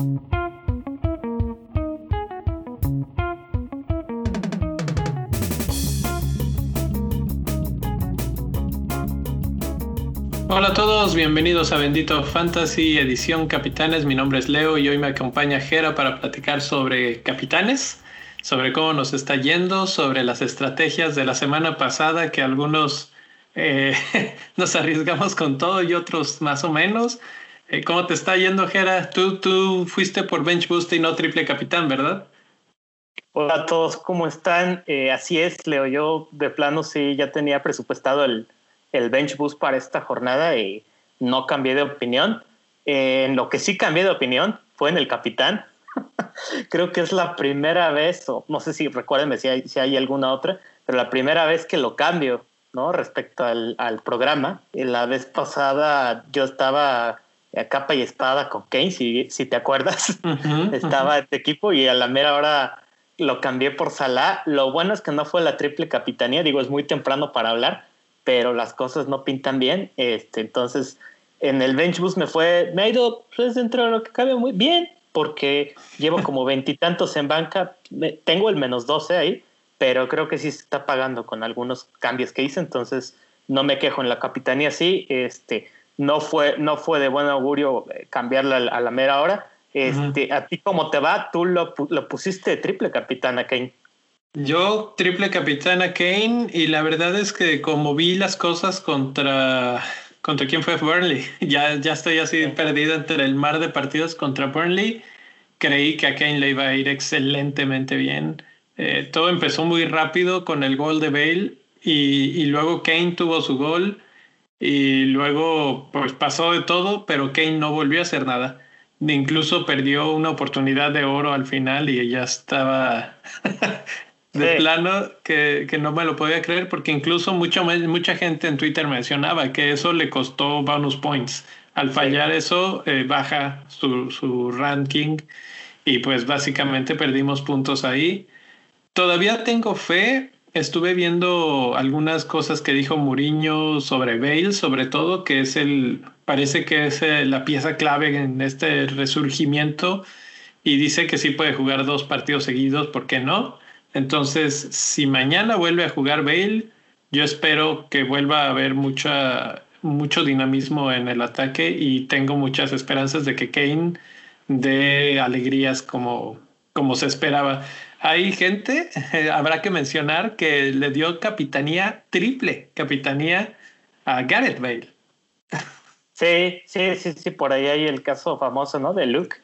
Hola a todos, bienvenidos a Bendito Fantasy Edición Capitanes. Mi nombre es Leo y hoy me acompaña Jera para platicar sobre capitanes, sobre cómo nos está yendo, sobre las estrategias de la semana pasada que algunos eh, nos arriesgamos con todo y otros más o menos. Eh, ¿Cómo te está yendo, Jera? Tú, tú fuiste por Bench Boost y no triple capitán, ¿verdad? Hola a todos, ¿cómo están? Eh, así es, Leo. Yo de plano sí ya tenía presupuestado el, el Bench Boost para esta jornada y no cambié de opinión. en lo que sí cambié de opinión fue en el capitán. Creo que es la primera vez, o no sé si recuérdenme si hay, si hay alguna otra, pero la primera vez que lo cambio, ¿no? Respecto al, al programa. Y la vez pasada yo estaba a capa y espada con Kane, si, si te acuerdas. Estaba este equipo y a la mera hora lo cambié por Salah. Lo bueno es que no fue la triple capitanía, digo, es muy temprano para hablar, pero las cosas no pintan bien. Este, entonces, en el bench boost me fue, me ha ido pues, dentro de lo que cabe muy bien, porque llevo como veintitantos en banca, tengo el menos 12 ahí, pero creo que sí se está pagando con algunos cambios que hice, entonces no me quejo en la capitanía, sí, este no fue, no fue de buen augurio eh, cambiarla a la mera hora. Este, ¿A ti cómo te va? Tú lo, lo pusiste triple capitana, Kane. Yo triple capitana Kane y la verdad es que como vi las cosas contra contra quién fue Burnley, ya, ya estoy así perdido entre el mar de partidos contra Burnley. Creí que a Kane le iba a ir excelentemente bien. Eh, todo empezó muy rápido con el gol de Bale y, y luego Kane tuvo su gol y luego pues pasó de todo, pero Kane no volvió a hacer nada. Incluso perdió una oportunidad de oro al final y ya estaba de plano que, que, no me lo podía creer porque incluso mucho, mucha gente en Twitter mencionaba que eso le costó bonus points. Al fallar eso eh, baja su, su ranking y pues básicamente perdimos puntos ahí. Todavía tengo fe estuve viendo algunas cosas que dijo Mourinho sobre Bale, sobre todo, que es el, parece que es eh, la pieza clave en este resurgimiento y dice que sí puede jugar dos partidos seguidos, ¿por qué no? Entonces, si mañana vuelve a jugar Bale, yo espero que vuelva a haber mucha, mucho dinamismo en el ataque y tengo muchas esperanzas de que Kane dé alegrías como, como se esperaba. Hay gente, habrá que mencionar, que le dio capitanía triple, capitanía a Gareth Bale. Sí, sí, sí, sí, por ahí hay el caso famoso, ¿no? De Luke.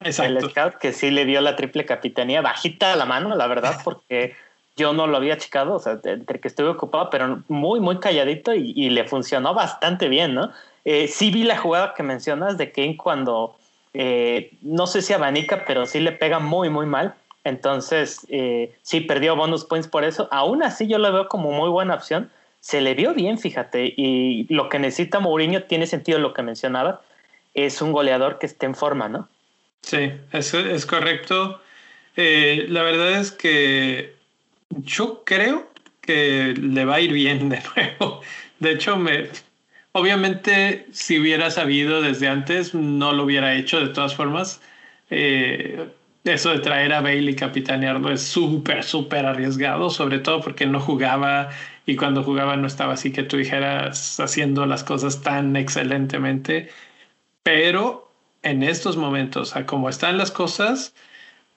Exacto. El scout que sí le dio la triple capitanía, bajita a la mano, la verdad, porque yo no lo había checado, o sea, entre que estuve ocupado, pero muy, muy calladito y, le funcionó bastante bien, ¿no? Eh, sí vi la jugada que mencionas de Kane cuando, eh, no sé si abanica, pero sí le pega muy, muy mal entonces, eh, sí, perdió bonus points por eso. Aún así, yo lo veo como muy buena opción. Se le vio bien, fíjate. Y lo que necesita Mourinho tiene sentido lo que mencionaba. Es un goleador que esté en forma, ¿no? Sí, eso es correcto. Eh, la verdad es que yo creo que le va a ir bien de nuevo. De hecho, me, obviamente, si hubiera sabido desde antes, no lo hubiera hecho de todas formas. Eh, eso de traer a Bailey capitanearlo es súper, súper arriesgado, sobre todo porque no jugaba y cuando jugaba no estaba así que tú dijeras haciendo las cosas tan excelentemente. Pero en estos momentos, como están las cosas,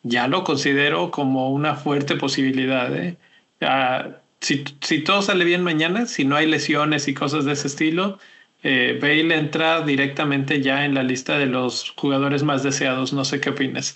ya lo considero como una fuerte posibilidad. ¿eh? si, si, todo sale bien mañana, si no hay lesiones y cosas de ese estilo, eh, Bale entra directamente ya en la lista de los jugadores más deseados. No sé qué opinas.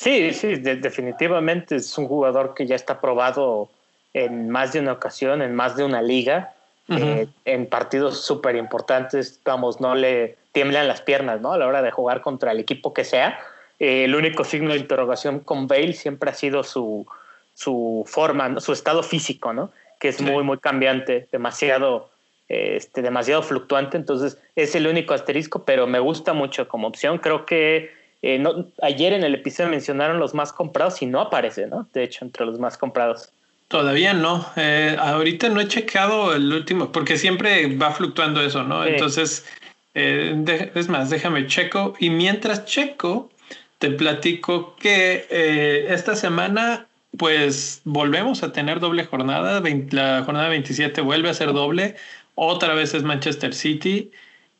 Sí, sí, definitivamente es un jugador que ya está probado en más de una ocasión, en más de una liga, eh, en partidos súper importantes, vamos, no le tiemblan las piernas, ¿no? A la hora de jugar contra el equipo que sea. Eh, el único signo de interrogación con Bale siempre ha sido su, su forma, su estado físico, ¿no? Que es muy, muy cambiante, demasiado, este, demasiado fluctuante. Entonces, es el único asterisco, pero me gusta mucho como opción. Creo que eh, no, ayer en el episodio mencionaron los más comprados y no aparece, ¿no? De hecho, entre los más comprados. Todavía no. Eh, ahorita no he checado el último, porque siempre va fluctuando eso, ¿no? Entonces, Eh, es más, déjame checo. Y mientras checo, te platico que eh, esta semana, pues volvemos a tener doble jornada. la jornada 27 vuelve a ser doble. Otra vez es Manchester City.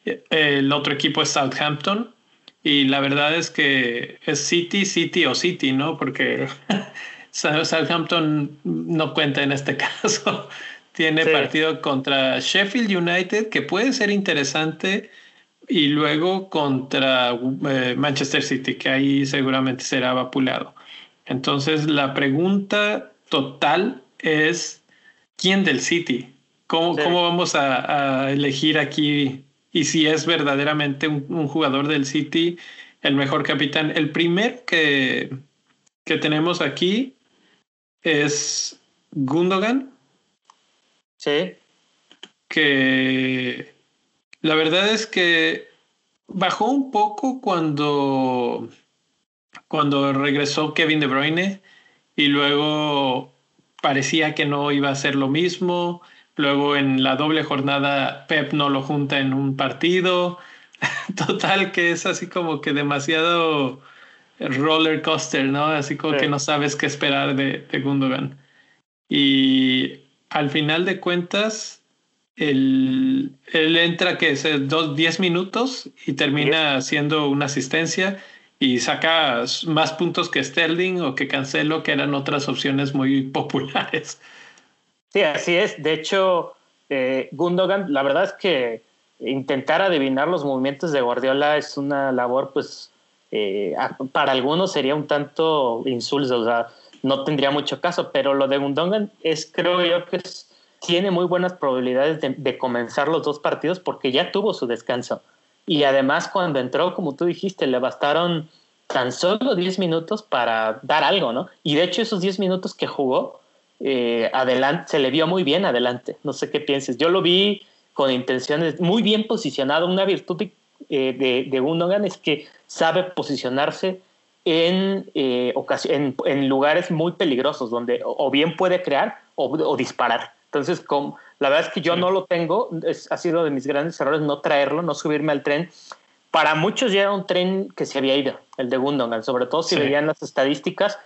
El otro equipo es Southampton. Y la verdad es que es City, City o City, ¿no? Porque Southampton no cuenta en este caso. Tiene partido contra Sheffield United, que puede ser interesante, y luego contra eh, Manchester City, que ahí seguramente será vapuleado. Entonces, la pregunta total es: ¿quién del City? ¿Cómo, ¿cómo vamos a, elegir aquí? Y si es verdaderamente un, jugador del City el mejor capitán. El primer que, que tenemos aquí es Gundogan. Sí. Que la verdad es que bajó un poco cuando, cuando regresó Kevin De Bruyne y luego parecía que no iba a ser lo mismo. Luego en la doble jornada Pep no lo junta en un partido. Total que es así como que demasiado roller coaster, ¿no? Así como que no sabes qué esperar de, de Gundogan. Y al final de cuentas, él, él entra que es dos, diez minutos y termina haciendo una asistencia y saca más puntos que Sterling o que Cancelo, que eran otras opciones muy populares. Sí, así es. De hecho, eh, Gundogan, la verdad es que intentar adivinar los movimientos de Guardiola es una labor, pues, eh, para algunos sería un tanto insulso, o sea, no tendría mucho caso, pero lo de Gundogan es, creo yo, que tiene muy buenas probabilidades de, comenzar los dos partidos porque ya tuvo su descanso. Y además cuando entró, como tú dijiste, le bastaron tan solo 10 minutos para dar algo, ¿no? Y de hecho esos 10 minutos que jugó, eh, adelante, se le vio muy bien adelante. No sé qué pienses. Yo lo vi con intenciones muy bien posicionado. Una virtud de, eh, de, de Gundogan es que sabe posicionarse en, eh, en, lugares muy peligrosos donde o bien puede crear o, disparar. Entonces, como, la verdad es que yo no lo tengo, ha sido de mis grandes errores no traerlo, no subirme al tren. Para muchos ya era un tren que se había ido, el de Gundogan, sobre todo si veían las estadísticas.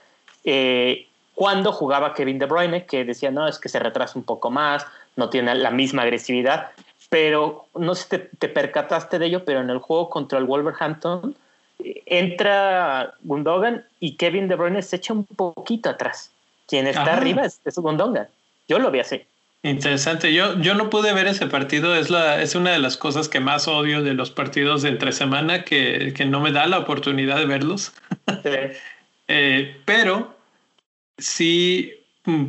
Eh, cuando jugaba Kevin De Bruyne, que decía, no, es que se retrasa un poco más, no tiene la misma agresividad, pero no sé si te, te percataste de ello, pero en el juego contra el Wolverhampton, entra Gundogan y Kevin De Bruyne se echa un poquito atrás. Quien está arriba es, Gundogan. Yo lo vi así. Interesante. Yo, yo no pude ver ese partido. Es, la, es una de las cosas que más odio de los partidos de entre semana, que, que no me da la oportunidad de verlos. Eh, pero sí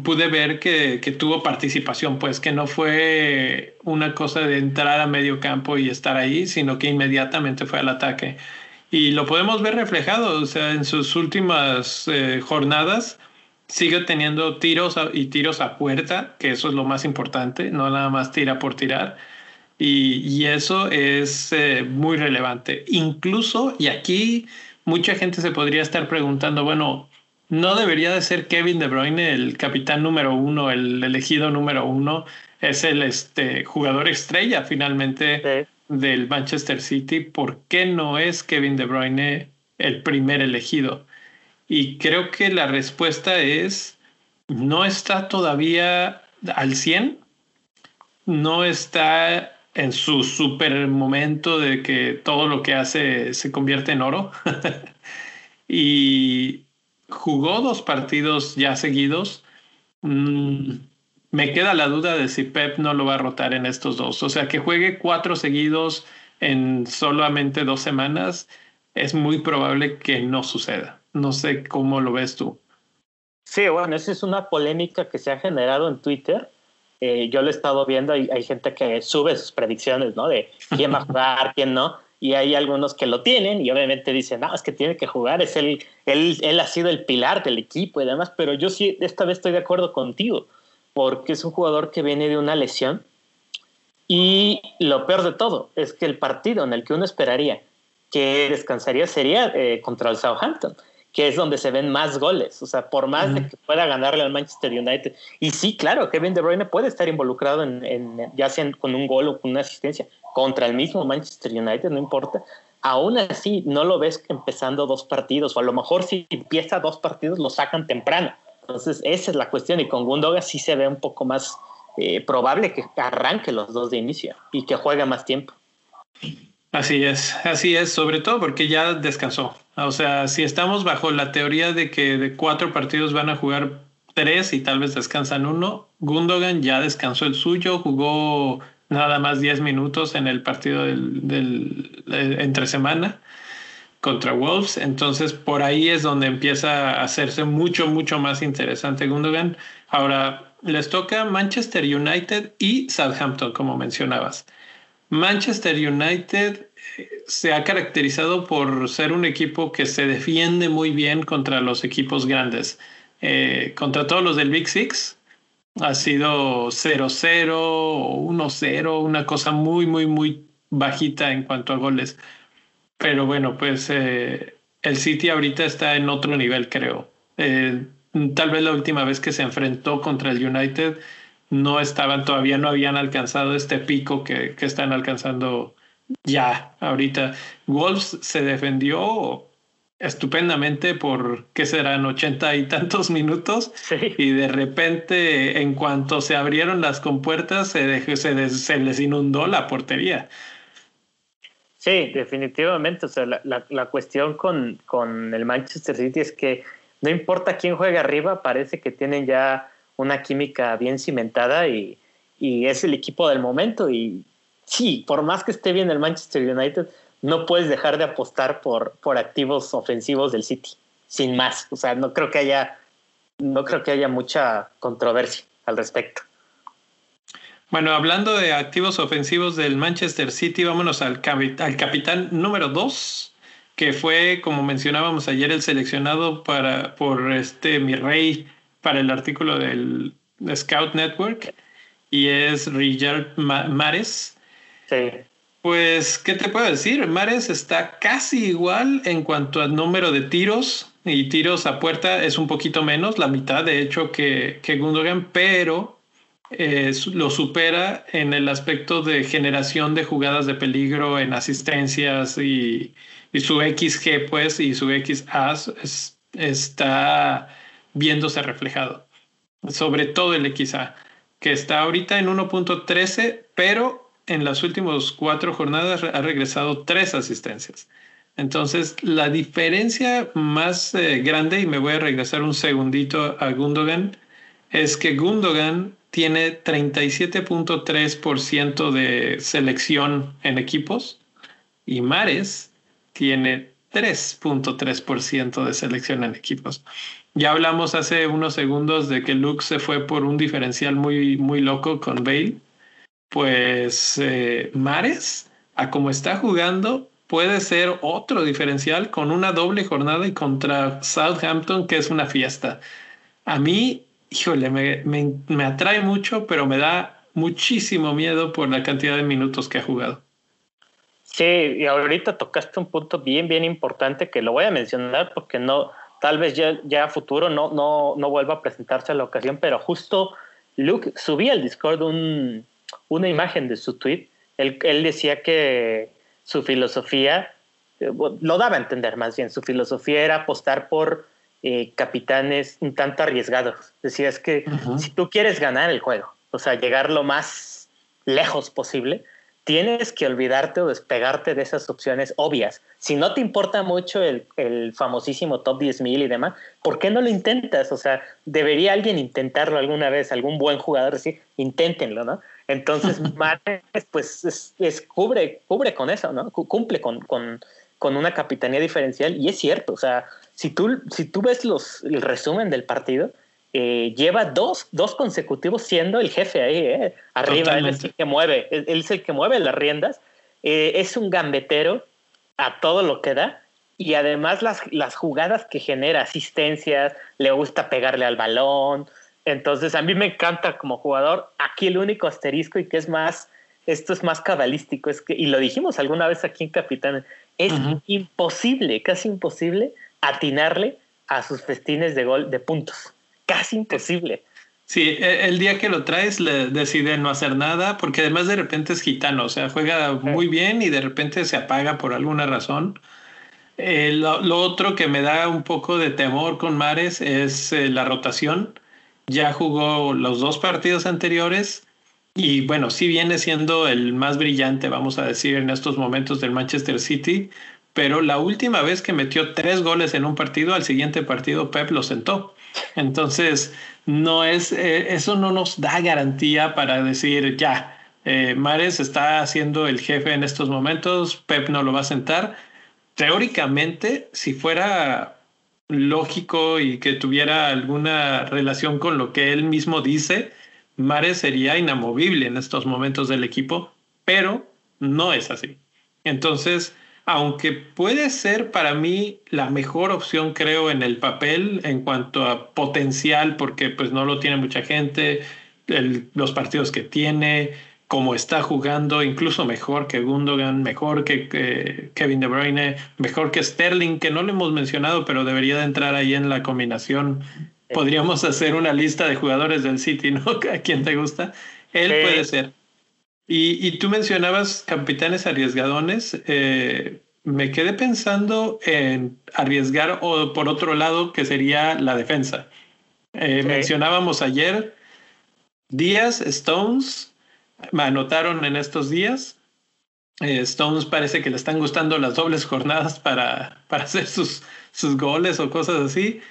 pude ver que, que, tuvo participación, pues que no fue una cosa de entrar a medio campo y estar ahí, sino que inmediatamente fue al ataque. Y lo podemos ver reflejado, o sea, en sus últimas eh, jornadas sigue teniendo tiros y tiros a puerta, que eso es lo más importante, no nada más tira por tirar. Y, y eso es eh, muy relevante. Incluso, y aquí mucha gente se podría estar preguntando, bueno, ¿no debería de ser Kevin De Bruyne el capitán número uno, el elegido número uno? Es el este, jugador estrella finalmente del Manchester City, ¿por qué no es Kevin De Bruyne el primer elegido? Y creo que la respuesta es, no está todavía al 100, no está en su super momento de que todo lo que hace se convierte en oro. y jugó dos partidos ya seguidos. Mm, me queda la duda de si Pep no lo va a rotar en estos dos. O sea, que juegue cuatro seguidos en solamente dos semanas, es muy probable que no suceda. No sé cómo lo ves tú. Sí, bueno, esa es una polémica que se ha generado en Twitter. Eh, yo lo he estado viendo, hay, hay gente que sube sus predicciones, ¿no? De quién va a jugar, quién no. Y hay algunos que lo tienen y obviamente dicen, no, es que tiene que jugar, es él, él, él ha sido el pilar del equipo y demás, pero yo sí, esta vez estoy de acuerdo contigo porque es un jugador que viene de una lesión. Y lo peor de todo es que el partido en el que uno esperaría que descansaría sería eh, contra el Southampton. Que es donde se ven más goles. O sea, por más de que pueda ganarle al Manchester United. Y sí, claro, Kevin De Bruyne puede estar involucrado en, ya sea con un gol o con una asistencia contra el mismo Manchester United, no importa. Aún así, no lo ves empezando dos partidos, o a lo mejor si empieza dos partidos lo sacan temprano. Entonces, esa es la cuestión. Y con Gundogan sí se ve un poco más eh, probable que arranque los dos de inicio y que juegue más tiempo. Así es, así es, sobre todo porque ya descansó. O sea, si estamos bajo la teoría de que de cuatro partidos van a jugar tres y tal vez descansan uno, Gundogan ya descansó el suyo, jugó nada más diez minutos en el partido del, entre semana contra Wolves. Entonces, por ahí es donde empieza a hacerse mucho, mucho más interesante Gundogan. Ahora, les toca Manchester United y Southampton, como mencionabas. Manchester United eh, se ha caracterizado por ser un equipo que se defiende muy bien contra los equipos grandes. Eh, contra todos los del Big Six ha sido 0-0 o 1-0, una cosa muy, muy, muy bajita en cuanto a goles. Pero bueno, pues eh, el City ahorita está en otro nivel, creo. tal vez la última vez que se enfrentó contra el United no estaban, todavía no habían alcanzado este pico que, que están alcanzando ya ahorita. Wolves se defendió estupendamente por, ¿qué serán? ochenta y tantos minutos. Y de repente, en cuanto se abrieron las compuertas, se, se, se les inundó la portería. Sí, definitivamente. O sea, la, la, la, cuestión con, con el Manchester City es que no importa quién juega arriba, parece que tienen ya una química bien cimentada y, es el equipo del momento. Y sí, por más que esté bien el Manchester United, no puedes dejar de apostar por, por activos ofensivos del City, sin más. O sea, no creo que haya, no creo que haya mucha controversia al respecto. Bueno, hablando de activos ofensivos del Manchester City, vámonos al, al capitán número dos, que fue, como mencionábamos ayer, el seleccionado para, por este mi rey para el artículo del Scout Network y es Richard Mares. Sí. Pues, ¿qué te puedo decir? Mares está casi igual en cuanto al número de tiros y tiros a puerta es un poquito menos, la mitad de hecho que, que Gundogan, pero eh, lo supera en el aspecto de generación de jugadas de peligro en asistencias y, y su XG pues y su XA es, está viéndose reflejado, sobre todo el XA, que está ahorita en 1.13, pero en las últimas cuatro jornadas ha regresado tres asistencias. Entonces, la diferencia más eh, grande, y me voy a regresar un segundito a Gundogan, es que Gundogan tiene 37.3% de selección en equipos y Mares tiene 3.3% de selección en equipos. Ya hablamos hace unos segundos de que Luke se fue por un diferencial muy, muy loco con Bale. Pues eh, Mares, a como está jugando, puede ser otro diferencial con una doble jornada y contra Southampton, que es una fiesta. A mí, híjole, me, me, me atrae mucho, pero me da muchísimo miedo por la cantidad de minutos que ha jugado. Sí, y ahorita tocaste un punto bien, bien importante que lo voy a mencionar porque no, tal vez ya, ya a futuro no, no, no vuelva a presentarse a la ocasión, pero justo Luke subía al Discord un, una imagen de su tweet. Él, él decía que su filosofía, eh, lo daba a entender más bien, su filosofía era apostar por eh, capitanes un tanto arriesgados. Decía, es que si tú quieres ganar el juego, o sea, llegar lo más lejos posible, tienes que olvidarte o despegarte de esas opciones obvias. Si no te importa mucho el, el famosísimo top 10.000 y demás, ¿por qué no lo intentas? O sea, debería alguien intentarlo alguna vez, algún buen jugador decir, inténtenlo, ¿no? Entonces, Mares, pues, es, cubre, cubre con eso, ¿no? Cumple con, con, con, una capitanía diferencial y es cierto, o sea, si tú, si tú ves los, el resumen del partido, eh, lleva dos, dos consecutivos siendo el jefe ahí, eh. arriba, él es el que mueve, él, es el que mueve las riendas, eh, es un gambetero a todo lo que da y además las, las jugadas que genera, asistencias, le gusta pegarle al balón, entonces a mí me encanta como jugador, aquí el único asterisco y que es más, esto es más cabalístico, es que, y lo dijimos alguna vez aquí en Capitán, es imposible, casi imposible atinarle a sus festines de gol de puntos. Casi imposible. Sí, e, el día que lo traes le decide no hacer nada porque además de repente es gitano, o sea, juega muy bien y de repente se apaga por alguna razón. Eh, lo, otro que me da un poco de temor con Mares es eh, la rotación. Ya jugó los dos partidos anteriores y bueno, sí viene siendo el más brillante, vamos a decir, en estos momentos del Manchester City, pero la última vez que metió tres goles en un partido, al siguiente partido Pep lo sentó. Entonces, no es, eh, eso no nos da garantía para decir, ya, eh, Mares está siendo el jefe en estos momentos, Pep no lo va a sentar. Teóricamente, si fuera lógico y que tuviera alguna relación con lo que él mismo dice, Mares sería inamovible en estos momentos del equipo, pero no es así. Entonces, aunque puede ser para mí la mejor opción, creo, en el papel en cuanto a potencial, porque pues no lo tiene mucha gente, los partidos que tiene, cómo está jugando, incluso mejor que Gundogan, mejor que, Kevin De Bruyne, mejor que Sterling, que no lo hemos mencionado, pero debería de entrar ahí en la combinación. Podríamos hacer una lista de jugadores del City, ¿no? ¿A quién te gusta? Él puede ser. Y, tú mencionabas capitanes arriesgadones. Eh, me quedé pensando en arriesgar o por otro lado que sería la defensa. Eh, mencionábamos ayer Díaz, Stones, anotaron en estos días. Eh, Stones parece que le están gustando las dobles jornadas para, para hacer sus, sus goles o cosas así.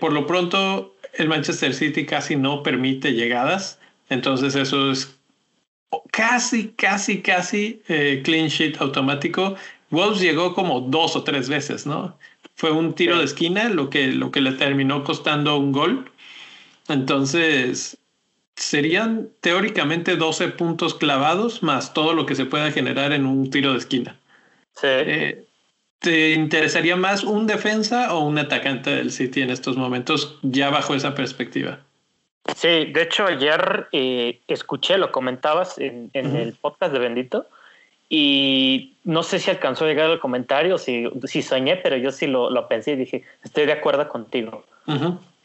por lo pronto, el Manchester City casi no permite llegadas. Entonces eso es casi, casi, casi eh, clean sheet automático. Wolves llegó como dos o tres veces, ¿no? Fue un tiro de esquina lo que, lo que le terminó costando un gol. Entonces, serían teóricamente 12 puntos clavados más todo lo que se pueda generar en un tiro de esquina. Sí. Eh, ¿Te interesaría más un defensa o un atacante del City en estos momentos, ya bajo esa perspectiva? Sí, de hecho ayer eh, escuché, lo comentabas en, el podcast de Bendito, y no sé si alcanzó a llegar el comentario, si, si soñé, pero yo sí lo, lo, pensé y dije, estoy de acuerdo contigo.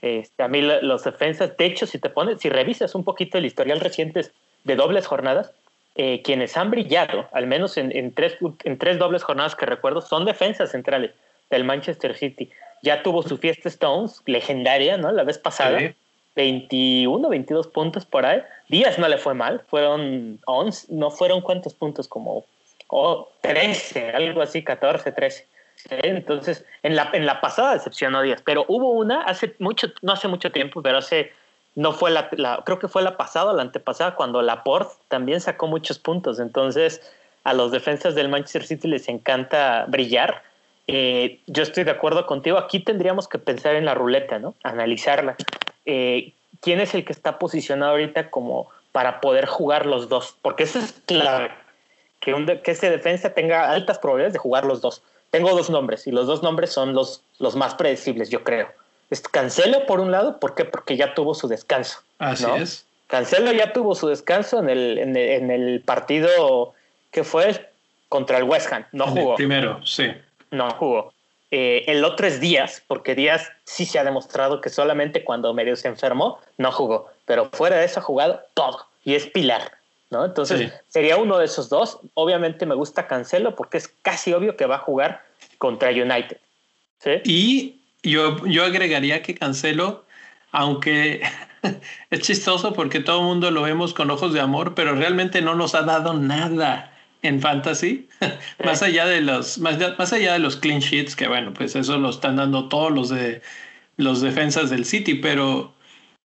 Este, a mí los defensas, de hecho, si te pones, si revisas un poquito el historial reciente de dobles jornadas, eh, quienes han brillado, al menos en, en, tres, en tres dobles jornadas que recuerdo, son defensas centrales del Manchester City. Ya tuvo su fiesta Stones, legendaria, ¿no? La vez pasada. 21, 22 puntos por ahí. Díaz no le fue mal, fueron 11, no fueron cuántos puntos, como 13, algo así, 14, 13. Entonces, en la, en la pasada decepcionó Díaz, pero hubo una hace mucho, no hace mucho tiempo, pero hace, no fue la, creo que fue la pasada, la antepasada, cuando Laporte también sacó muchos puntos. Entonces, a los defensas del Manchester City les encanta brillar. Eh, yo estoy de acuerdo contigo. Aquí tendríamos que pensar en la ruleta, ¿no? Analizarla. Eh, quién es el que está posicionado ahorita como para poder jugar los dos, porque eso es clave, que, un que ese defensa tenga altas probabilidades de jugar los dos. Tengo dos nombres y los dos nombres son los, los más predecibles, yo creo. Es Cancelo por un lado, ¿por qué? Porque ya tuvo su descanso. Así es. Cancelo ya tuvo su descanso en el, en el, partido que fue contra el West Ham. No jugó. primero, sí. No jugó. Eh, el otro es Díaz, porque Díaz sí se ha demostrado que solamente cuando medio se enfermó no jugó, pero fuera de eso ha jugado todo y es pilar, ¿no? Entonces sería uno de esos dos. Obviamente me gusta Cancelo porque es casi obvio que va a jugar contra United. Y yo, yo agregaría que Cancelo, aunque es chistoso porque todo el mundo lo vemos con ojos de amor, pero realmente no nos ha dado nada en fantasy, más allá de los, más, más, allá de los clean sheets, que bueno, pues eso lo están dando todos los de los defensas del City, pero,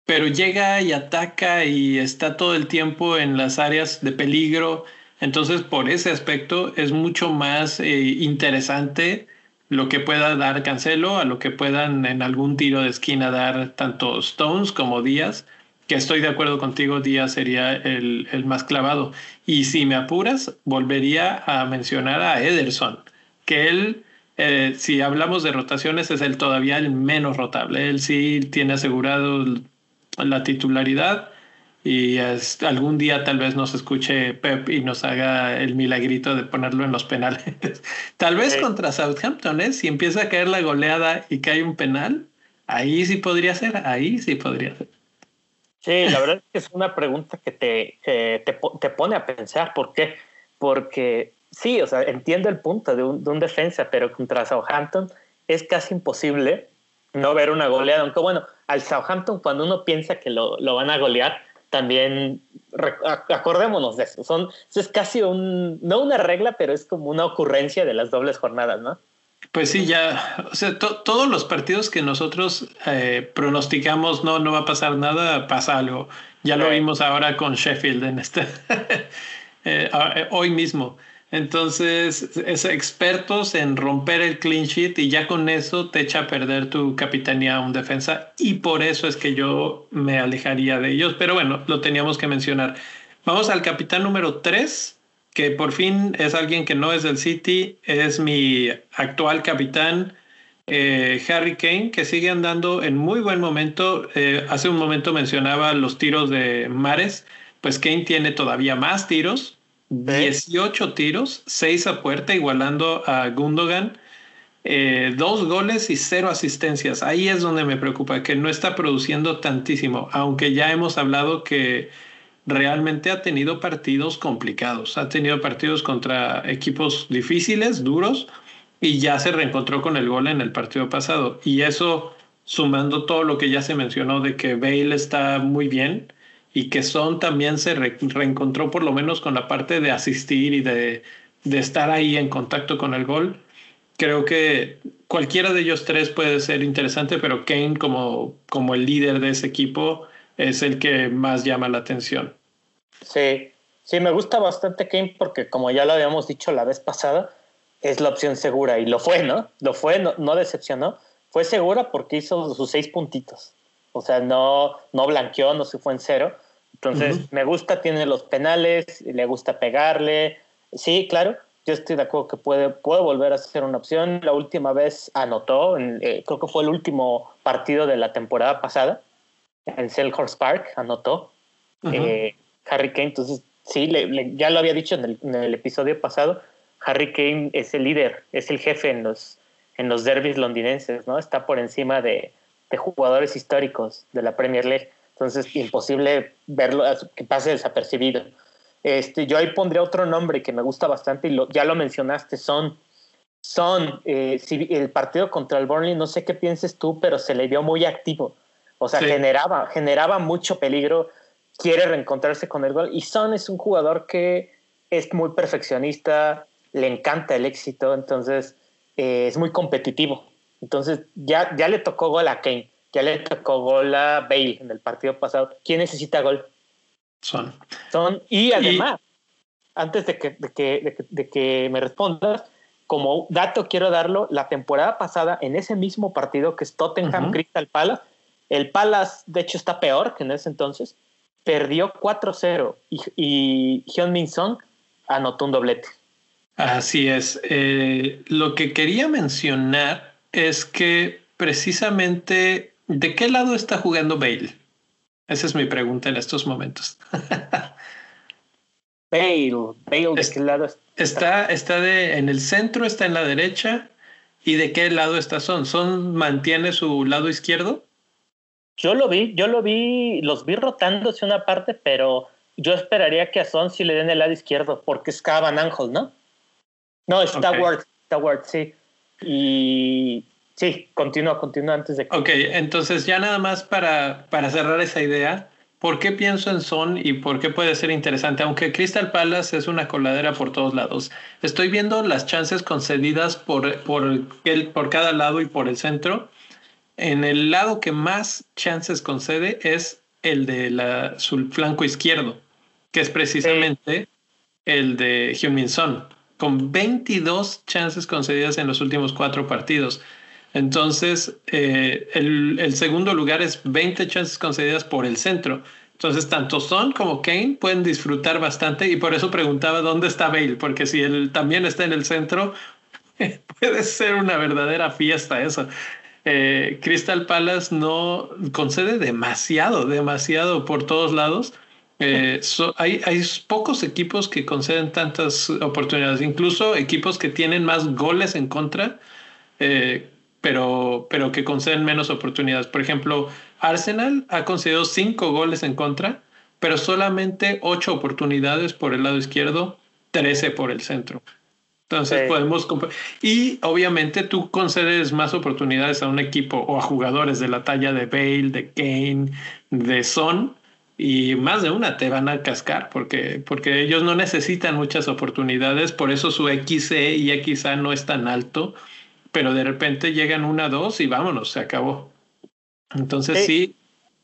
pero llega y ataca y está todo el tiempo en las áreas de peligro. Entonces, por ese aspecto es mucho más eh, interesante lo que pueda dar Cancelo a lo que puedan en algún tiro de esquina dar tanto Stones como Díaz que estoy de acuerdo contigo, Díaz sería el, el, más clavado. Y si me apuras, volvería a mencionar a Ederson, que él, eh, si hablamos de rotaciones, es el todavía el menos rotable. Él sí tiene asegurado la titularidad, y algún día tal vez nos escuche Pep y nos haga el milagrito de ponerlo en los penales. tal vez contra Southampton, ¿eh? si empieza a caer la goleada y cae un penal, ahí sí podría ser, ahí sí podría ser. Sí, la verdad es que es una pregunta que te, te, te, pone a pensar. ¿Por qué? Porque sí, o sea, entiendo el punto de un, de un defensa, pero contra Southampton es casi imposible no ver una goleada. Aunque bueno, al Southampton cuando uno piensa que lo, lo van a golear, también acordémonos de eso. Son, es casi un, no una regla, pero es como una ocurrencia de las dobles jornadas, ¿no? Pues sí, ya, o sea, todos los partidos que nosotros eh, pronosticamos no, no va a pasar nada, pasa algo. Ya lo vimos ahora con Sheffield en este, eh, eh, hoy mismo. Entonces, es expertos en romper el clean sheet y ya con eso te echa a perder tu capitanía a un defensa y por eso es que yo me alejaría de ellos. Pero bueno, lo teníamos que mencionar. Vamos al capitán número 3, que por fin es alguien que no es del City, es mi actual capitán. Eh, Harry Kane, que sigue andando en muy buen momento. Eh, hace un momento mencionaba los tiros de Mares, pues Kane tiene todavía más tiros, 18 tiros, 6 a puerta, igualando a Gundogan. Eh, dos goles y cero asistencias. Ahí es donde me preocupa, que no está produciendo tantísimo, aunque ya hemos hablado que realmente ha tenido partidos complicados, ha tenido partidos contra equipos difíciles, duros, y ya se reencontró con el gol en el partido pasado. Y eso, sumando todo lo que ya se mencionó de que Bale está muy bien, y que Son también se reencontró por lo menos con la parte de asistir y de, estar ahí en contacto con el gol. Creo que cualquiera de ellos tres puede ser interesante, pero Kane como, el líder de ese equipo es el que más llama la atención. Sí, sí, me gusta bastante Kane porque como ya lo habíamos dicho la vez pasada, es la opción segura y lo fue, ¿no? Lo fue, no decepcionó. Fue segura porque hizo sus seis puntitos. O sea, no, no blanqueó, no se fue en cero. Entonces, me gusta, tiene los penales, le gusta pegarle. Sí, claro, yo estoy de acuerdo que puede, puede volver a ser una opción. La última vez anotó, eh, creo que fue el último partido de la temporada pasada, en Selhurst Park, anotó eh, Harry Kane. Entonces, sí, ya lo había dicho en el, en el, episodio pasado, Harry Kane es el líder, es el jefe en los, en los derbis londinenses, ¿no? Está por encima de, de jugadores históricos de la Premier League. Entonces, imposible verlo, que pase desapercibido. Este, yo ahí pondría otro nombre que me gusta bastante y lo, ya lo mencionaste, Son. Son, eh, si el partido contra el Burnley, no sé qué pienses tú, pero se le vio muy activo. O sea, generaba, generaba mucho peligro, quiere reencontrarse con el gol. Y Son es un jugador que es muy perfeccionista, le encanta el éxito, entonces eh, es muy competitivo. Entonces ya, ya le tocó gol a Kane, ya le tocó gol a Bale en el partido pasado. ¿Quién necesita gol? Son. Son. Y además, antes de que, de que, de, que, me respondas, como dato quiero darlo, la temporada pasada, en ese mismo partido que es Tottenham Crystal Palace, el Palace de hecho está peor que en ese entonces, perdió 4-0 y, y Hyun Min Son anotó un doblete. Así es. Eh, lo que quería mencionar es que precisamente, ¿de qué lado está jugando Bale? Esa es mi pregunta en estos momentos. Bale, Bale, ¿de qué lado está? Está, de, en el centro, está en la derecha. ¿Y de qué lado está Son? ¿Son mantiene su lado izquierdo? Yo lo vi, yo lo vi, los vi rotándose una parte, pero yo esperaría que a Son sí le den el lado izquierdo, porque es Cavan Ángel, ¿no? No, está Ward, está Ward, sí. Y sí, continúa, continúa antes de que... Ok, entonces ya nada más para, para cerrar esa idea, ¿por qué pienso en Son y por qué puede ser interesante? Aunque Crystal Palace es una coladera por todos lados, estoy viendo las chances concedidas por, por, el, por cada lado y por el centro. En el lado que más chances concede es el de la, su flanco izquierdo, que es precisamente el de Hyun-Min Son con 22 chances concedidas en los últimos cuatro partidos. Entonces, eh, el, segundo lugar es 20 chances concedidas por el centro. Entonces, tanto Son como Kane pueden disfrutar bastante y por eso preguntaba dónde está Bale, porque si él también está en el centro, puede ser una verdadera fiesta eso. Eh, Crystal Palace no concede demasiado, demasiado por todos lados Eh, hay, hay pocos equipos que conceden tantas oportunidades, incluso equipos que tienen más goles en contra, eh, pero, pero que conceden menos oportunidades. Por ejemplo, Arsenal ha concedido cinco goles en contra, pero solamente ocho oportunidades por el lado izquierdo, 13 por el centro. Entonces podemos y obviamente tú concedes más oportunidades a un equipo o a jugadores de la talla de Bale, de Kane, de Son y más de una te van a cascar porque porque ellos no necesitan muchas oportunidades, por eso su XE y XA no es tan alto, pero de repente llegan una dos y vámonos, se acabó. Entonces sí,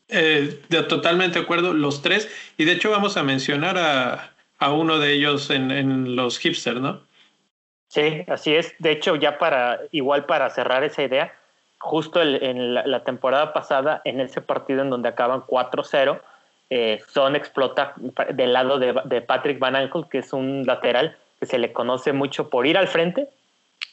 eh, totalmente de acuerdo los tres y de hecho vamos a mencionar a, a uno de ellos en, en los hipsters, ¿no? Sí, así es. De hecho, ya para, igual para cerrar esa idea, justo en la, temporada pasada, en ese partido en donde acaban 4-0, eh, Son explota del lado de, Patrick Van Ankel, que es un lateral que se le conoce mucho por ir al frente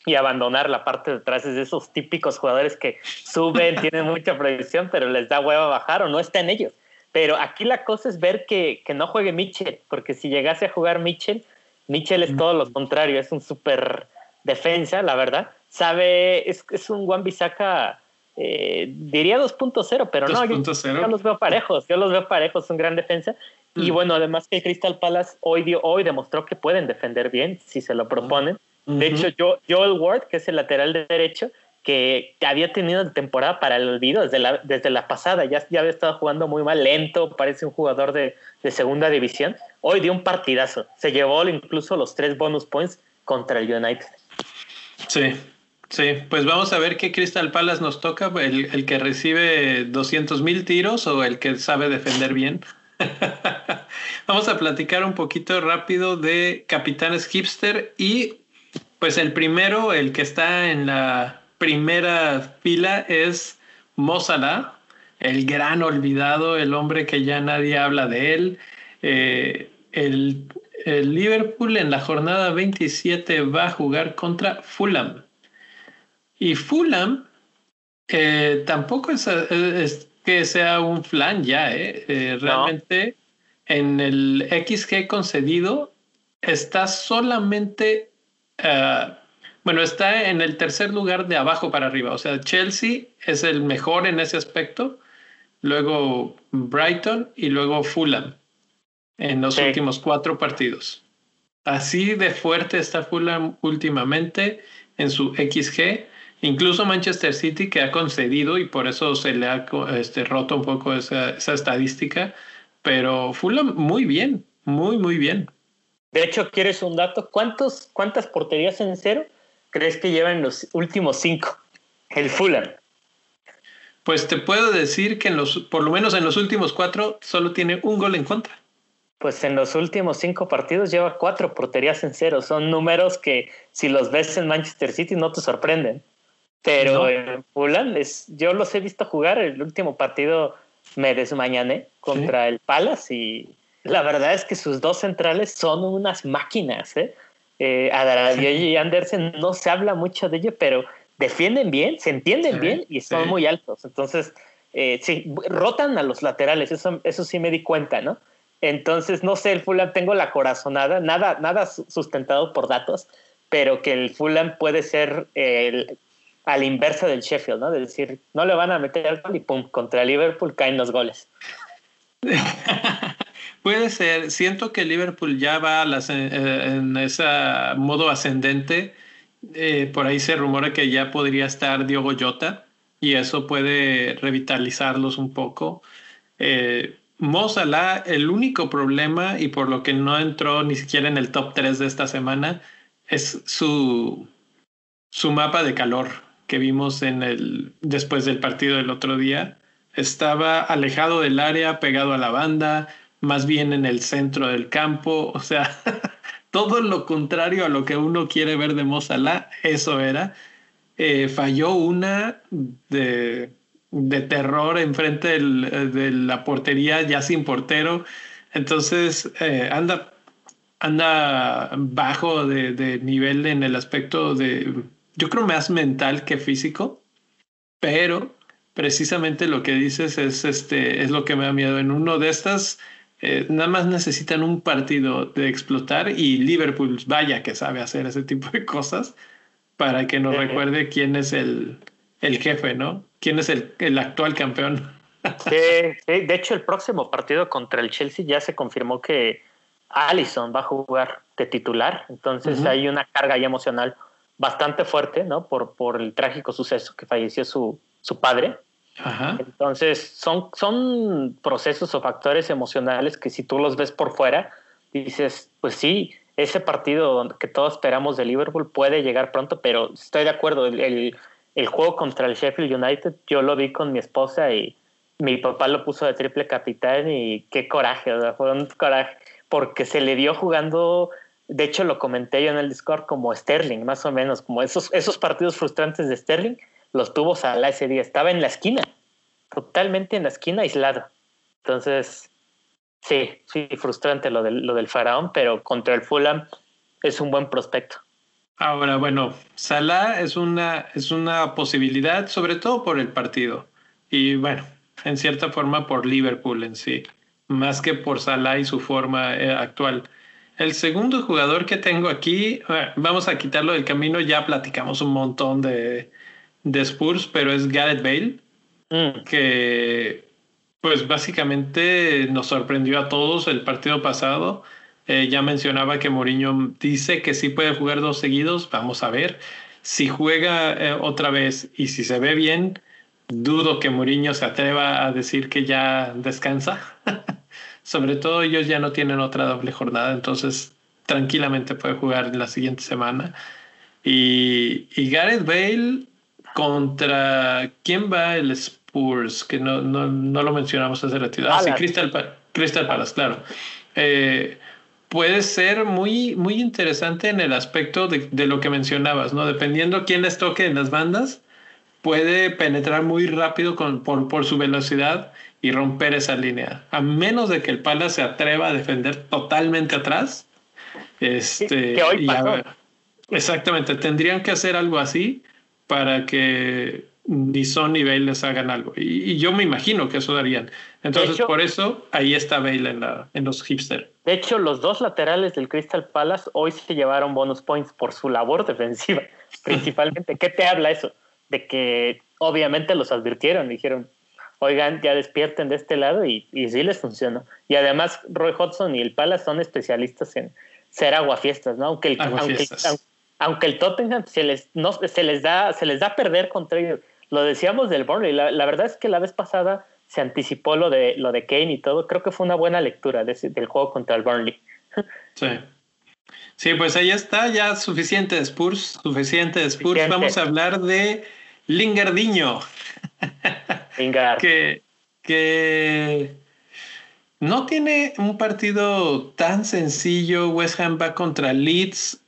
y abandonar la parte de atrás. Es de esos típicos jugadores que suben, tienen mucha proyección, pero les da hueva bajar o no está en ellos. Pero aquí la cosa es ver que, que no juegue Mitchell, porque si llegase a jugar Mitchell, Mitchell es todo lo contrario, es un súper defensa, la verdad. Sabe, es, es un Juan Bisaca, eh, diría 2.0, pero no, yo, los veo parejos, yo los veo parejos, un gran defensa. Y mm. bueno, además que Crystal Palace hoy, dio, hoy demostró que pueden defender bien si se lo proponen. De hecho, yo, Joel Ward, que es el lateral de derecho, que había tenido temporada para el olvido desde la, desde la pasada, ya, ya había estado jugando muy mal, lento, parece un jugador de, de, segunda división. Hoy dio un partidazo, se llevó incluso los tres bonus points contra el United. Sí, sí, pues vamos a ver qué Crystal Palace nos toca, el, el que recibe 200 mil tiros o el que sabe defender bien. vamos a platicar un poquito rápido de Capitanes Hipster y pues el primero, el que está en la primera fila es Mozala, el gran olvidado, el hombre que ya nadie habla de él. Eh, el, Liverpool en la jornada 27 va a jugar contra Fulham. Y Fulham eh, tampoco es, que sea un flan ya, eh. realmente en el XG concedido está solamente bueno, está en el tercer lugar de abajo para arriba. O sea, Chelsea es el mejor en ese aspecto. Luego Brighton y luego Fulham en los últimos cuatro partidos. Así de fuerte está Fulham últimamente en su XG. Incluso Manchester City que ha concedido y por eso se le ha este, roto un poco esa, esa estadística. Pero Fulham muy bien, muy, muy bien. De hecho, ¿quieres un dato? ¿Cuántos, ¿Cuántas porterías en cero crees que lleva en los últimos cinco? El Fulham. Pues te puedo decir que en los, por lo menos en los últimos cuatro, solo tiene un gol en contra. Pues en los últimos cinco partidos lleva cuatro porterías en cero. Son números que si los ves en Manchester City no te sorprenden. Pero en Fulham, es, yo los he visto jugar. El último partido me desmañané contra el Palace y la verdad es que sus dos centrales son unas máquinas. ¿eh? eh, y Andersen no se habla mucho de ello, pero defienden bien, se entienden bien y son muy altos. Entonces, eh, sí, rotan a los laterales, eso, eso sí me di cuenta, ¿no? Entonces, no sé, el Fulham tengo la corazonada, nada, nada sustentado por datos, pero que el Fulham puede ser el, a la inversa del Sheffield, ¿no? De decir, no le van a meter gol y pum, contra Liverpool caen los goles. Puede ser. Siento que Liverpool ya va eh, en ese modo ascendente. Eh, por ahí se rumora que ya podría estar Diogo Jota y eso puede revitalizarlos un poco. Eh, el único problema y por lo que no entró ni siquiera en el top 3 de esta semana es su, su mapa de calor que vimos en el, después del partido del otro día. Estaba alejado del área, pegado a la banda, más bien en el centro del campo, o sea, todo lo contrario a lo que uno quiere ver de Mozalá, eso era. Eh, falló una de, de terror enfrente del, de la portería ya sin portero, entonces eh, anda, anda bajo de, de nivel en el aspecto de, yo creo más mental que físico, pero precisamente lo que dices es, este, es lo que me da miedo. En uno de estas eh, nada más necesitan un partido de explotar y Liverpool, vaya que sabe hacer ese tipo de cosas para que nos recuerde quién es el, el jefe, ¿no? ¿Quién es el, el actual campeón? Sí, de hecho el próximo partido contra el Chelsea ya se confirmó que Allison va a jugar de titular, entonces hay una carga ya emocional bastante fuerte, ¿no? Por, por el trágico suceso que falleció su, su padre. Entonces, son, son procesos o factores emocionales que si tú los ves por fuera, dices, pues sí, ese partido que todos esperamos de Liverpool puede llegar pronto, pero estoy de acuerdo, el, el, juego contra el Sheffield United, yo lo vi con mi esposa y mi papá lo puso de triple capitán y qué coraje, fue un coraje, porque se le dio jugando, de hecho lo comenté yo en el Discord como Sterling, más o menos, como esos, esos partidos frustrantes de Sterling, los tuvo Salah ese día. Estaba en la esquina, totalmente en la esquina, aislado. Entonces, sí, sí, frustrante lo del, lo del faraón, pero contra el Fulham es un buen prospecto. Ahora, bueno, Salah es una, es una posibilidad, sobre todo por el partido. Y bueno, en cierta forma por Liverpool en sí, más que por Salah y su forma eh, actual. El segundo jugador que tengo aquí, vamos a quitarlo del camino, ya platicamos un montón de, de Spurs, pero es Gareth Bale, mm. que pues básicamente nos sorprendió a todos el partido pasado. Eh, ya mencionaba que Mourinho dice que sí puede jugar dos seguidos, vamos a ver. Si juega eh, otra vez y si se ve bien, dudo que Mourinho se atreva a decir que ya descansa. Sobre todo ellos ya no tienen otra doble jornada, entonces tranquilamente puede jugar en la siguiente semana. Y, y Gareth Bale contra quién va el Spurs, que no, no, no lo mencionamos hace ratito. Ah, sí, Crystal, Crystal Palace, claro. Eh, puede ser muy, muy interesante en el aspecto de, de, lo que mencionabas, ¿no? Dependiendo quién les toque en las bandas, puede penetrar muy rápido con, por, por su velocidad y romper esa línea. A menos de que el Palace se atreva a defender totalmente atrás. Este, exactamente, tendrían que hacer algo así para que ni Son ni Bale les hagan algo. Y, yo me imagino que eso darían. Entonces, por eso ahí está Bale en, la, en los hipster. De hecho, los dos laterales del Crystal Palace hoy se llevaron bonus points por su labor defensiva, principalmente. ¿Qué te habla eso? De que obviamente los advirtieron, dijeron, oigan, ya despierten de este lado y, y sí les funcionó. Y además, Roy Hodgson y el Palace son especialistas en ser aguafiestas, ¿no? Aunque el, aunque, aunque el Tottenham se les, no, se les, da, se les da perder contra ellos. Lo decíamos del Burnley, la, la, verdad es que la vez pasada se anticipó lo de, lo de Kane y todo. Creo que fue una buena lectura de del juego contra el Burnley. Sí. Sí, pues ahí está, ya suficiente de Spurs, suficiente de Spurs. Vamos a hablar de Lingardiño. Lingard. que, que no tiene un partido tan sencillo. West Ham va contra Leeds.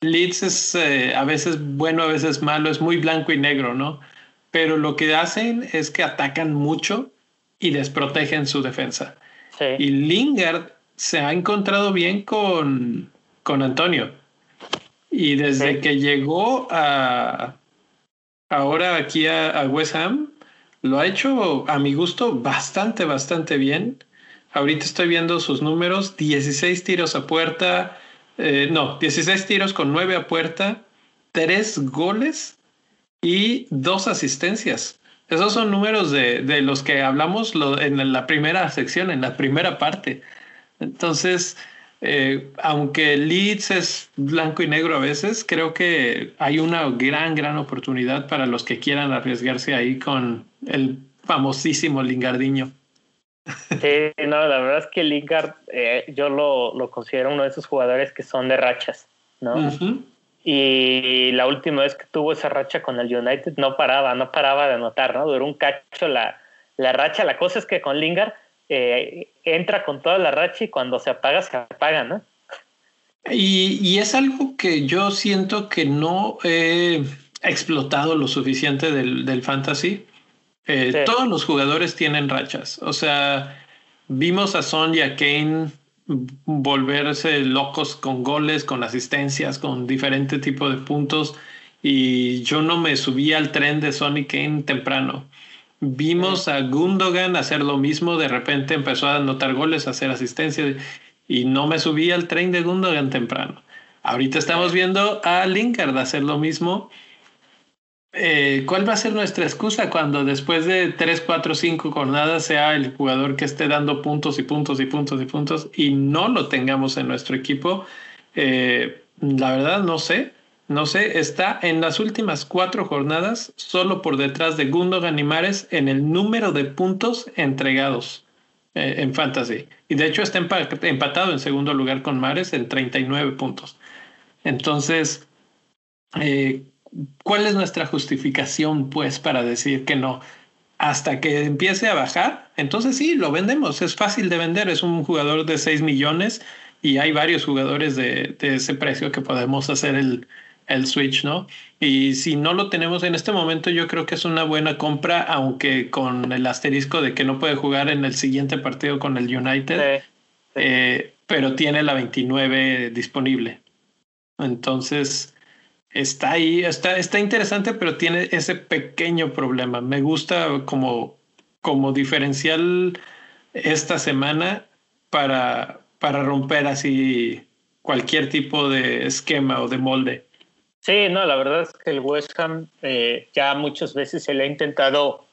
Leeds es eh, a veces bueno, a veces malo, es muy blanco y negro, ¿no? Pero lo que hacen es que atacan mucho y desprotegen su defensa. Y Lingard se ha encontrado bien con, con Antonio. Y desde que llegó a ahora aquí a, a, West Ham, lo ha hecho a mi gusto bastante, bastante bien. Ahorita estoy viendo sus números, 16 tiros a puerta, eh, no, 16 tiros con 9 a puerta, 3 goles y 2 asistencias. Esos son números de, de los que hablamos en la primera sección, en la primera parte. Entonces, eh, aunque Leeds es blanco y negro a veces, creo que hay una gran, gran oportunidad para los que quieran arriesgarse ahí con el famosísimo Lingardiño. Sí, no, la verdad es que Lingard eh, yo lo, lo, considero uno de esos jugadores que son de rachas, ¿no? Y la última vez que tuvo esa racha con el United no paraba, no paraba de anotar, ¿no? Duró un cacho la, la racha. La cosa es que con Lingard eh, entra con toda la racha y cuando se apaga, se apaga, ¿no? Y, y es algo que yo siento que no he explotado lo suficiente del, del fantasy eh, todos los jugadores tienen rachas. O sea, vimos a Son y a Kane volverse locos con goles, con asistencias, con diferente tipo de puntos. Y yo no me subí al tren de Son y Kane temprano. Vimos a Gundogan hacer lo mismo, de repente empezó a anotar goles, a hacer asistencia y no me subí al tren de Gundogan temprano. Ahorita estamos viendo a Lingard hacer lo mismo. Eh, ¿Cuál va a ser nuestra excusa cuando después de 3, 4, 5 jornadas sea el jugador que esté dando puntos y puntos y puntos y puntos y no lo tengamos en nuestro equipo? Eh, la verdad no sé. No sé, está en las últimas cuatro jornadas solo por detrás de Gundogan y Mares en el número de puntos entregados eh, en Fantasy. Y de hecho está empatado en segundo lugar con Mares en 39 puntos. Entonces, eh, ¿cuál es nuestra justificación pues para decir que no? Hasta que empiece a bajar, entonces sí, lo vendemos. Es fácil de vender. Es un jugador de 6 millones y hay varios jugadores de ese precio que podemos hacer el, el Switch, ¿no? Y si no lo tenemos en este momento, yo creo que es una buena compra, aunque con el asterisco de que no puede jugar en el siguiente partido con el United, eh, pero tiene la 29 disponible. Entonces, está ahí, está, está interesante, pero tiene ese pequeño problema. Me gusta como, como diferencial esta semana para, para romper así cualquier tipo de esquema o de molde. Sí, no, la verdad es que el West Ham eh, ya muchas veces se le ha intentado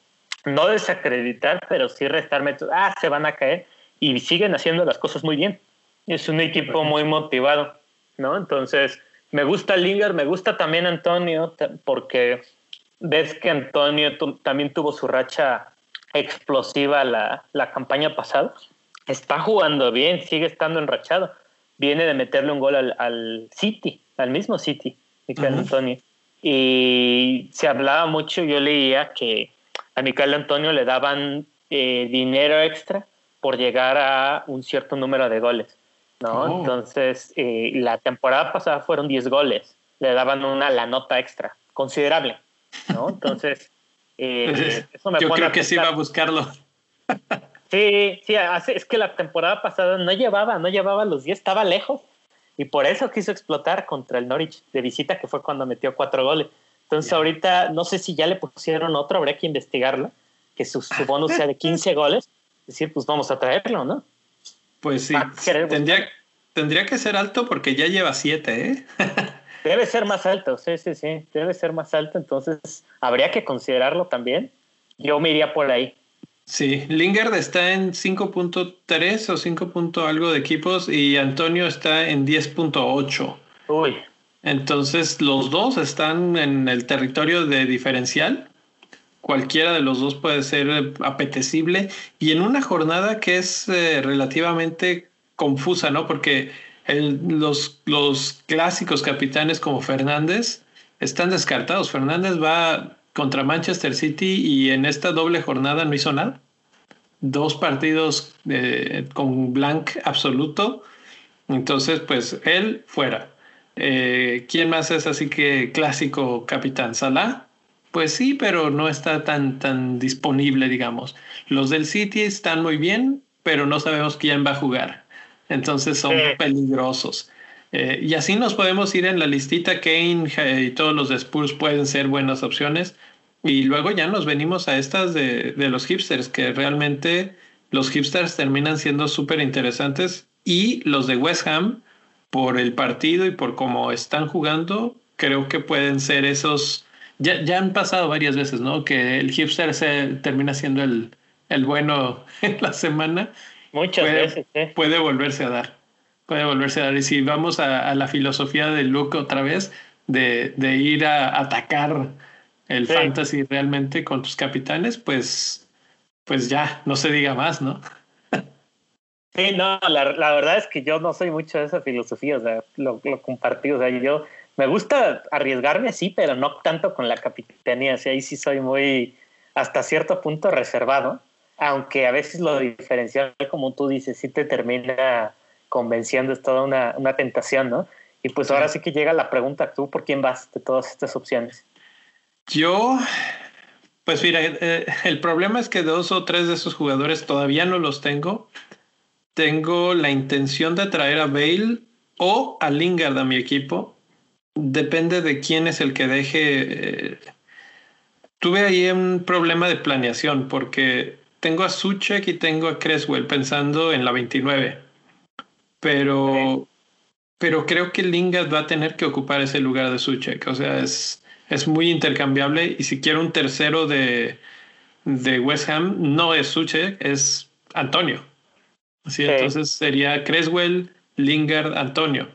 no desacreditar, pero sí restar métodos. Ah, se van a caer y siguen haciendo las cosas muy bien. Es un equipo muy motivado, ¿no? Entonces, me gusta Lingard, me gusta también Antonio, porque ves que Antonio también tuvo su racha explosiva la, la campaña pasada. Está jugando bien, sigue estando enrachado. Viene de meterle un gol al, al City, al mismo City. Michael Antonio. Y se hablaba mucho, yo leía que a Michael Antonio le daban eh, dinero extra por llegar a un cierto número de goles, ¿no? Oh. Entonces, eh, la temporada pasada fueron 10 goles, le daban una la nota extra, considerable, ¿no? Entonces, eh, eso me Yo creo que sí iba a buscarlo. sí, sí, es que la temporada pasada no llevaba, no llevaba los 10, estaba lejos y por eso quiso explotar contra el Norwich de visita, que fue cuando metió cuatro goles. Entonces ahorita no sé si ya le pusieron otro, habría que investigarlo, que su, su bonus sea de 15 goles. Es decir, pues vamos a traerlo, ¿no? Pues sí, tendría, tendría que ser alto porque ya lleva siete, ¿eh? Debe ser más alto, sí, sí, sí, debe ser más alto, entonces habría que considerarlo también. Yo me iría por ahí. Sí, Lingard está en 5.3 o 5. algo de equipos y Antonio está en 10.8. Uy. Entonces los dos están en el territorio de diferencial. Cualquiera de los dos puede ser apetecible y en una jornada que es eh, relativamente confusa, ¿no? Porque los, los clásicos capitanes como Fernández están descartados. Fernández va contra Manchester City y en esta doble jornada no hizo nada. Dos partidos eh, con blank absoluto. Entonces, pues él fuera. Eh, ¿Quién más es así que clásico capitán? Salah. Pues sí, pero no está tan, tan disponible, digamos. Los del City están muy bien, pero no sabemos quién va a jugar. Entonces son peligrosos. Eh, y así nos podemos ir en la listita. Kane y todos los de Spurs pueden ser buenas opciones. Y luego ya nos venimos a estas de, de los hipsters, que realmente los hipsters terminan siendo súper interesantes. Y los de West Ham, por el partido y por cómo están jugando, creo que pueden ser esos. Ya, ya han pasado varias veces, ¿no? Que el hipster se termina siendo el, el bueno en la semana. Muchas veces. ¿eh? Puede volverse a dar puede volverse a dar. Y si vamos a, la filosofía de Luke otra vez, de, de ir a atacar el fantasy realmente con tus capitanes, pues, pues ya, no se diga más, ¿no? Sí, no, la, la, verdad es que yo no soy mucho de esa filosofía, o sea, lo, lo compartí, o sea, yo me gusta arriesgarme, sí, pero no tanto con la capitanía, o sea, ahí sí soy muy, hasta cierto punto reservado, aunque a veces lo diferencial, como tú dices, sí te termina convenciendo, es toda una, una tentación, ¿no? Y pues ahora sí que llega la pregunta, ¿tú por quién vas de todas estas opciones? Yo, pues mira, eh, el problema es que dos o tres de esos jugadores todavía no los tengo. Tengo la intención de traer a Bale o a Lingard a mi equipo. Depende de quién es el que deje. Eh, tuve ahí un problema de planeación porque tengo a Suchek y tengo a Creswell pensando en la 29. Pero, pero creo que Lingard va a tener que ocupar ese lugar de Suchek. O sea, es, es muy intercambiable. Y si quiero un tercero de, de West Ham, no es Suchek, es Antonio. Así, entonces sería Creswell, Lingard, Antonio.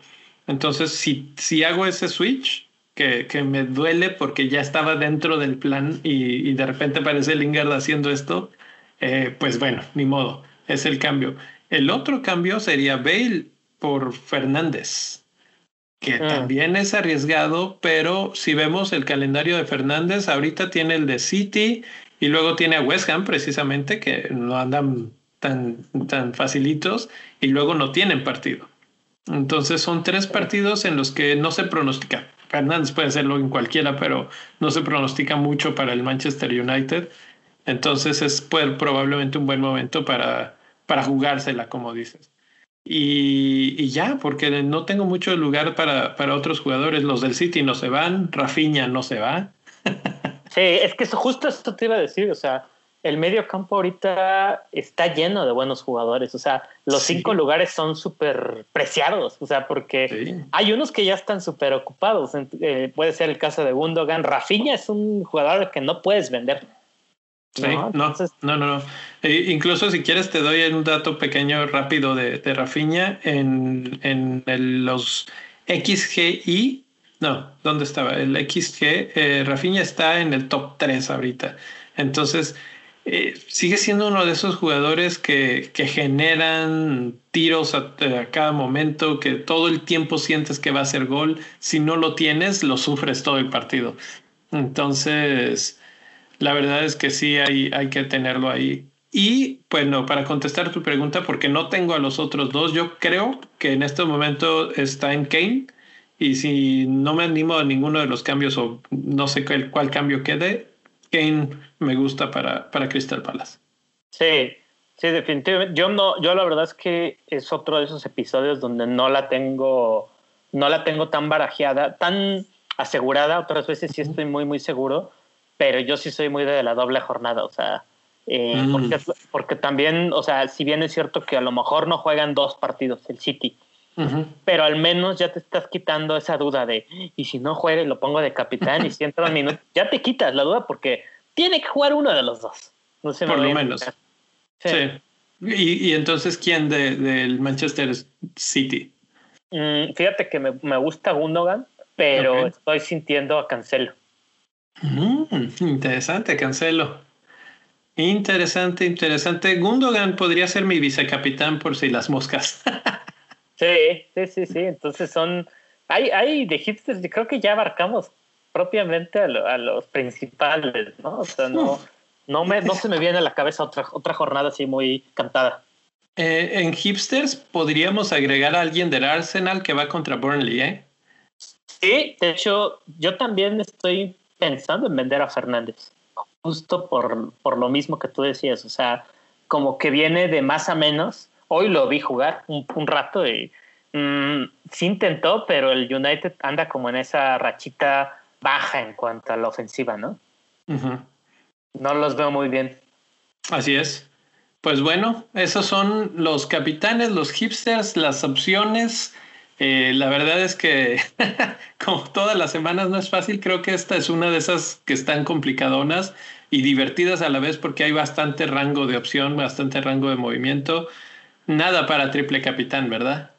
Entonces, si, si hago ese switch, que, que, me duele porque ya estaba dentro del plan y, y de repente aparece Lingard haciendo esto, eh, pues bueno, ni modo, es el cambio. El otro cambio sería Bale por Fernández, que ah. también es arriesgado, pero si vemos el calendario de Fernández, ahorita tiene el de City y luego tiene a West Ham precisamente, que no andan tan, tan facilitos y luego no tienen partido. Entonces son tres partidos en los que no se pronostica. Fernández puede hacerlo en cualquiera, pero no se pronostica mucho para el Manchester United. Entonces es probablemente un buen momento para, para jugársela, como dices. Y, y, ya, porque no tengo mucho lugar para, para otros jugadores. Los del City no se van, Rafinha no se va. sí, es que justo esto te iba a decir, o sea, el medio campo ahorita está lleno de buenos jugadores. O sea, los cinco lugares son súper preciados. O sea, porque hay unos que ya están súper ocupados. Eh, puede ser el caso de Gundogan. Rafinha es un jugador que no puedes vender. Sí, no, no, no, no. E incluso si quieres te doy un dato pequeño rápido de, de Rafinha en, en los XGI. No, ¿dónde estaba? El XG. Eh, Rafinha está en el top 3 ahorita. Entonces, eh, sigue siendo uno de esos jugadores que, que generan tiros a, cada momento, que todo el tiempo sientes que va a ser gol. Si no lo tienes, lo sufres todo el partido. Entonces, la verdad es que sí hay, hay que tenerlo ahí. Y bueno, para contestar tu pregunta, porque no tengo a los otros dos, yo creo que en este momento está en Kane. Y si no me animo a ninguno de los cambios o no sé cuál, cuál cambio quede, Kane me gusta para, para Crystal Palace. Sí, sí, definitivamente. Yo no, yo la verdad es que es otro de esos episodios donde no la tengo, no la tengo tan barajeada, tan asegurada. Otras veces sí estoy muy, muy seguro, pero yo sí soy muy de la doble jornada. O sea, eh, mm. porque, porque, también, o sea, si bien es cierto que a lo mejor no juegan dos partidos el City, pero al menos ya te estás quitando esa duda de, y si no juega y lo pongo de capitán y si entra minutos, ya te quitas la duda porque tiene que jugar uno de los dos. No sé Por lo menos. Sí. ¿Y, entonces quién del Manchester City? Mm, fíjate que me, me, gusta Gundogan, pero estoy sintiendo a Cancelo. Mm, interesante, Cancelo. Interesante, interesante. Gundogan podría ser mi vicecapitán por si las moscas. Sí, sí, sí, sí. Entonces son. Hay, hay de hipsters, yo creo que ya abarcamos propiamente a, los principales, ¿no? O sea, no, no, me, no se me viene a la cabeza otra, otra jornada así muy cantada. Eh, en hipsters podríamos agregar a alguien del Arsenal que va contra Burnley, ¿eh? Sí, de hecho, yo también estoy pensando en vender a Fernández, justo por, por lo mismo que tú decías, o sea, como que viene de más a menos hoy lo vi jugar un, rato y mm, sí intentó, pero el United anda como en esa rachita baja en cuanto a la ofensiva, ¿no? No los veo muy bien. Así es. Pues bueno, esos son los capitanes, los hipsters, las opciones. Eh, la verdad es que como todas las semanas no es fácil, creo que esta es una de esas que están complicadonas y divertidas a la vez porque hay bastante rango de opción, bastante rango de movimiento. Nada para triple capitán, ¿verdad?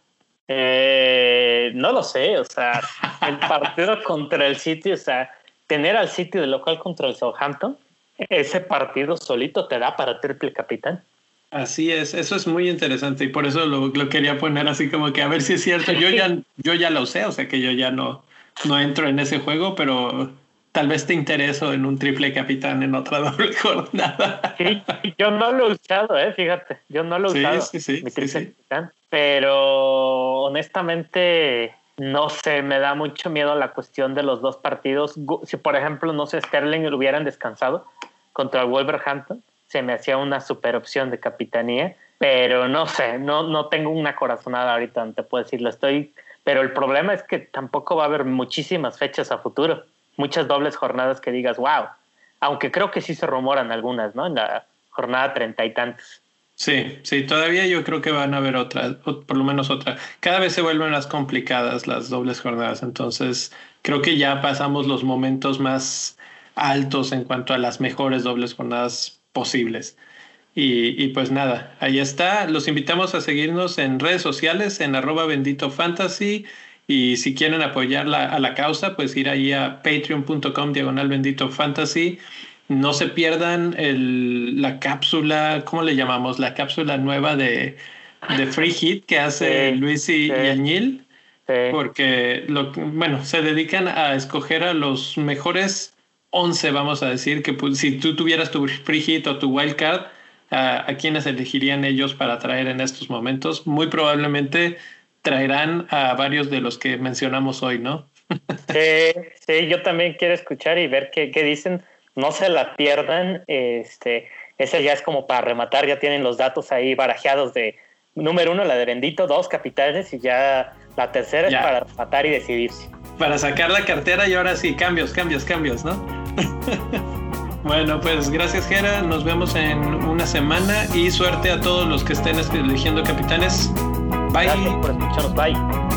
Eh, no lo sé, o sea, el partido contra el City, o sea, tener al City de local contra el Southampton, ese partido solito te da para triple capitán. Así es, eso es muy interesante y por eso lo, quería poner así como que a ver si es cierto. Yo ya, yo ya lo sé, o sea que yo ya no, no entro en ese juego, pero tal vez te intereso en un triple capitán en otra doble jornada. Sí, yo no lo he usado, ¿eh? fíjate, yo no lo he usado. Sí, sí, mi triple capitán, pero honestamente no sé, me da mucho miedo la cuestión de los dos partidos. Si por ejemplo, no sé, Sterling lo hubieran descansado contra el Wolverhampton, se me hacía una super opción de capitanía, pero no sé, no, no tengo una corazonada ahorita, no te puedo decirlo, estoy, pero el problema es que tampoco va a haber muchísimas fechas a futuro muchas dobles jornadas que digas, wow, aunque creo que sí se rumoran algunas, ¿no? En la jornada treinta y tantos. Sí, sí, todavía yo creo que van a haber otras, por lo menos otra. Cada vez se vuelven más complicadas las dobles jornadas, entonces creo que ya pasamos los momentos más altos en cuanto a las mejores dobles jornadas posibles. Y, y, pues nada, ahí está. Los invitamos a seguirnos en redes sociales, en arroba bendito fantasy. Y si quieren apoyar la, a la causa, pues ir ahí a patreon.com diagonal bendito fantasy. No se pierdan el, la cápsula, ¿cómo le llamamos? La cápsula nueva de, de Free Hit que hace Luis y, Añil. Porque, lo, bueno, se dedican a escoger a los mejores 11, vamos a decir, que pues, si tú tuvieras tu Free Hit o tu Wildcard, a, a quienes elegirían ellos para traer en estos momentos. Muy probablemente traerán a varios de los que mencionamos hoy, ¿no? sí, sí, yo también quiero escuchar y ver qué, qué dicen. No se la pierdan. Este, ese ya es como para rematar, ya tienen los datos ahí barajeados de número uno, la de Bendito, dos capitales y ya la tercera es para rematar y decidirse. Para sacar la cartera y ahora sí, cambios, cambios, cambios, ¿no? Bueno, pues gracias Gera, nos vemos en una semana y suerte a todos los que estén eligiendo capitanes. Bye. Gracias por escucharnos, bye.